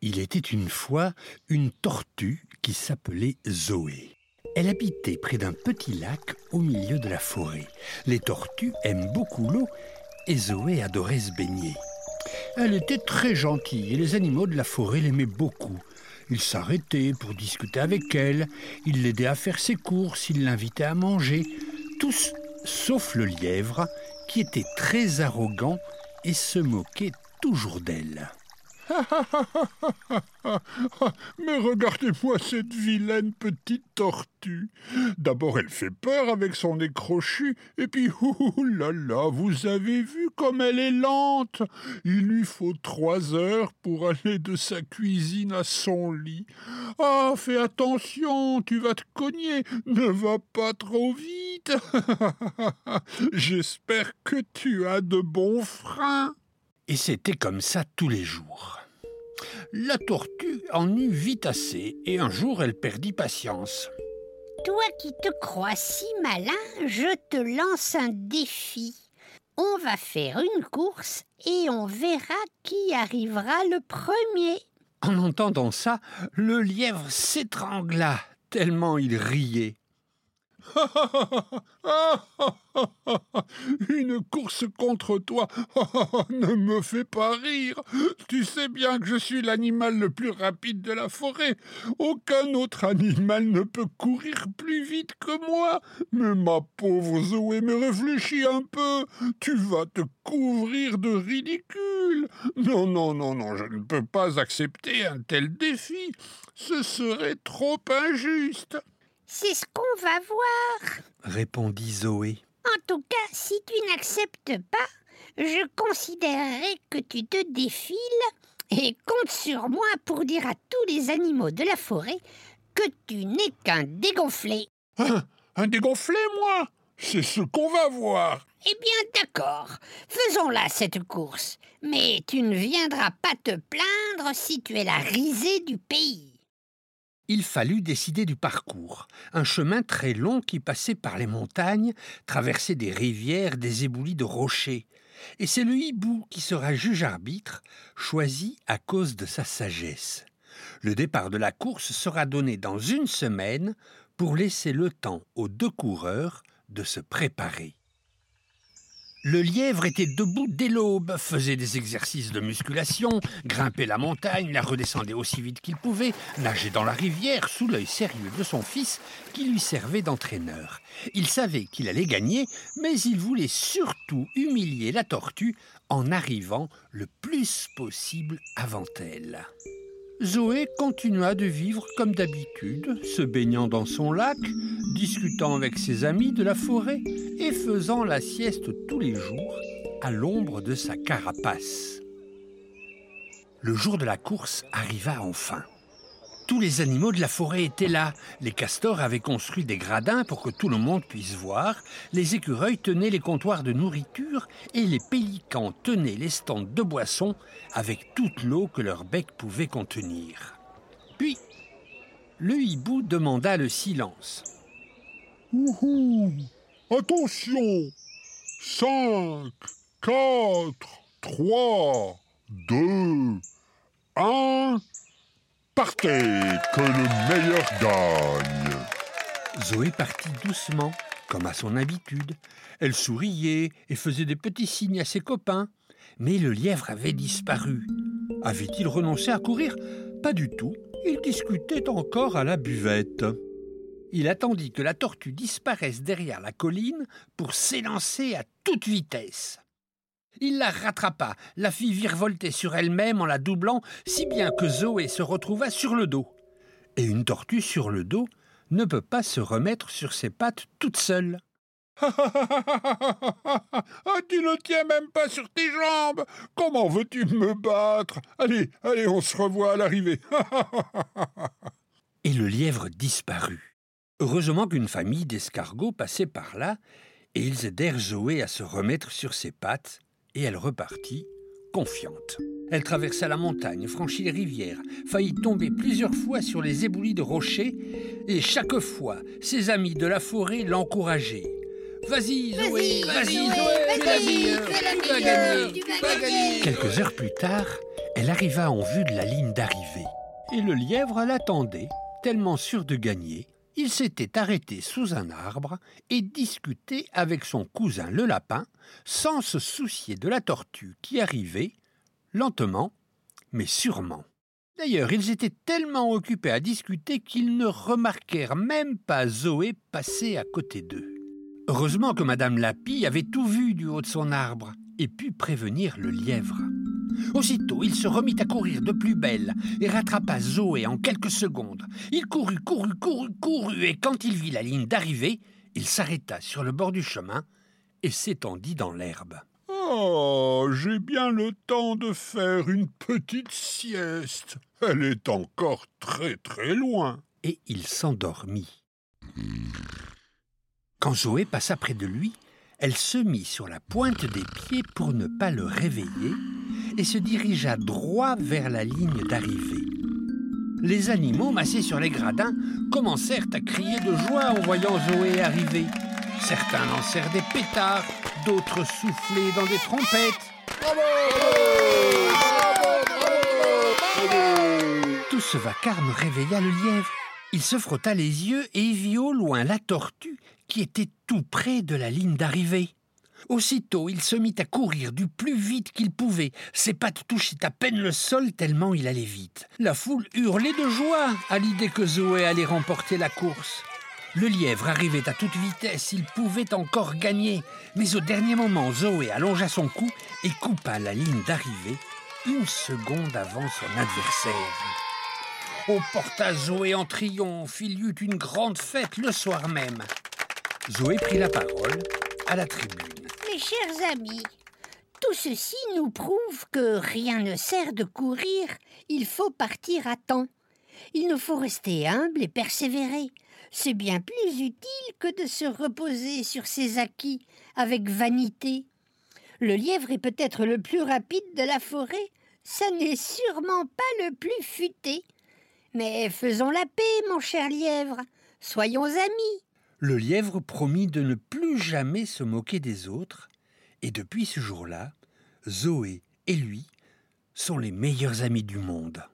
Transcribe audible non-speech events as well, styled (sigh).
Il était une fois une tortue qui s'appelait Zoé. Elle habitait près d'un petit lac au milieu de la forêt. Les tortues aiment beaucoup l'eau et Zoé adorait se baigner. Elle était très gentille et les animaux de la forêt l'aimaient beaucoup. Ils s'arrêtaient pour discuter avec elle, ils l'aidaient à faire ses courses, ils l'invitaient à manger, tous sauf le lièvre qui était très arrogant et se moquait toujours d'elle. (laughs) Mais regardez-moi cette vilaine petite tortue. D'abord elle fait peur avec son nez crochu, et puis (laughs) là là, vous avez vu comme elle est lente. Il lui faut trois heures pour aller de sa cuisine à son lit. Ah, fais attention, tu vas te cogner, ne va pas trop vite. (laughs) J'espère que tu as de bons freins. Et c'était comme ça tous les jours. La tortue en eut vite assez, et un jour elle perdit patience. Toi qui te crois si malin, je te lance un défi. On va faire une course et on verra qui arrivera le premier. En entendant ça, le lièvre s'étrangla, tellement il riait. (laughs) Une course contre toi (laughs) ne me fait pas rire. Tu sais bien que je suis l'animal le plus rapide de la forêt. Aucun autre animal ne peut courir plus vite que moi. Mais ma pauvre Zoé, me réfléchis un peu. Tu vas te couvrir de ridicule. Non, non, non, non, je ne peux pas accepter un tel défi. Ce serait trop injuste. C'est ce qu'on va voir, répondit Zoé. En tout cas, si tu n'acceptes pas, je considérerai que tu te défiles et compte sur moi pour dire à tous les animaux de la forêt que tu n'es qu'un dégonflé. Un, un dégonflé, moi? C'est ce qu'on va voir. Eh bien, d'accord. Faisons-la cette course. Mais tu ne viendras pas te plaindre si tu es la risée du pays il fallut décider du parcours, un chemin très long qui passait par les montagnes, traversait des rivières, des éboulis de rochers. Et c'est le hibou qui sera juge-arbitre, choisi à cause de sa sagesse. Le départ de la course sera donné dans une semaine pour laisser le temps aux deux coureurs de se préparer. Le lièvre était debout dès l'aube, faisait des exercices de musculation, grimpait la montagne, la redescendait aussi vite qu'il pouvait, nageait dans la rivière sous l'œil sérieux de son fils qui lui servait d'entraîneur. Il savait qu'il allait gagner, mais il voulait surtout humilier la tortue en arrivant le plus possible avant elle. Zoé continua de vivre comme d'habitude, se baignant dans son lac, discutant avec ses amis de la forêt et faisant la sieste tous les jours à l'ombre de sa carapace. Le jour de la course arriva enfin. Tous les animaux de la forêt étaient là. Les castors avaient construit des gradins pour que tout le monde puisse voir. Les écureuils tenaient les comptoirs de nourriture et les pélicans tenaient les stands de boissons avec toute l'eau que leur bec pouvait contenir. Puis, le hibou demanda le silence. Attention Cinq, quatre, trois, deux, un partez, que le meilleur gagne. Zoé partit doucement, comme à son habitude. Elle souriait et faisait des petits signes à ses copains. Mais le lièvre avait disparu. Avait-il renoncé à courir? Pas du tout. Il discutait encore à la buvette. Il attendit que la tortue disparaisse derrière la colline pour s'élancer à toute vitesse. Il la rattrapa, la fit virevolter sur elle-même en la doublant, si bien que Zoé se retrouva sur le dos. Et une tortue sur le dos ne peut pas se remettre sur ses pattes toute seule. (laughs) ah, tu ne tiens même pas sur tes jambes. Comment veux-tu me battre? Allez, allez, on se revoit à l'arrivée. et le lièvre disparut. Heureusement qu'une famille d'escargots passait par là, et ils aidèrent Zoé à se remettre sur ses pattes et elle repartit confiante. Elle traversa la montagne, franchit les rivières, faillit tomber plusieurs fois sur les éboulis de rochers, et chaque fois, ses amis de la forêt l'encourageaient. Vas-y, Zoé, vas-y, Zoé, tu vas gagner, tu vas gagner. Quelques heures plus tard, elle arriva en vue de la ligne d'arrivée. Et le lièvre l'attendait, tellement sûr de gagner. Il s'était arrêté sous un arbre et discutait avec son cousin le lapin, sans se soucier de la tortue qui arrivait, lentement, mais sûrement. D'ailleurs, ils étaient tellement occupés à discuter qu'ils ne remarquèrent même pas Zoé passer à côté d'eux. Heureusement que Madame Lapie avait tout vu du haut de son arbre et put prévenir le lièvre. Aussitôt, il se remit à courir de plus belle et rattrapa Zoé en quelques secondes. Il courut, courut, courut, courut, et quand il vit la ligne d'arrivée, il s'arrêta sur le bord du chemin et s'étendit dans l'herbe. Oh, j'ai bien le temps de faire une petite sieste. Elle est encore très très loin. Et il s'endormit. Quand Zoé passa près de lui, elle se mit sur la pointe des pieds pour ne pas le réveiller et se dirigea droit vers la ligne d'arrivée. Les animaux massés sur les gradins commencèrent à crier de joie en voyant Zoé arriver. Certains lancèrent des pétards, d'autres soufflaient dans des trompettes. Tout ce vacarme réveilla le lièvre. Il se frotta les yeux et vit au loin la tortue qui était tout près de la ligne d'arrivée. Aussitôt, il se mit à courir du plus vite qu'il pouvait. Ses pattes touchaient à peine le sol tellement il allait vite. La foule hurlait de joie à l'idée que Zoé allait remporter la course. Le lièvre arrivait à toute vitesse, il pouvait encore gagner. Mais au dernier moment, Zoé allongea son cou et coupa la ligne d'arrivée une seconde avant son adversaire. On porta Zoé en triomphe, il y eut une grande fête le soir même. Zoé prit la parole à la tribune. Chers amis, tout ceci nous prouve que rien ne sert de courir, il faut partir à temps. Il nous faut rester humble et persévérer. C'est bien plus utile que de se reposer sur ses acquis avec vanité. Le lièvre est peut-être le plus rapide de la forêt, ça n'est sûrement pas le plus futé. Mais faisons la paix, mon cher lièvre, soyons amis. Le lièvre promit de ne plus jamais se moquer des autres, et depuis ce jour-là, Zoé et lui sont les meilleurs amis du monde.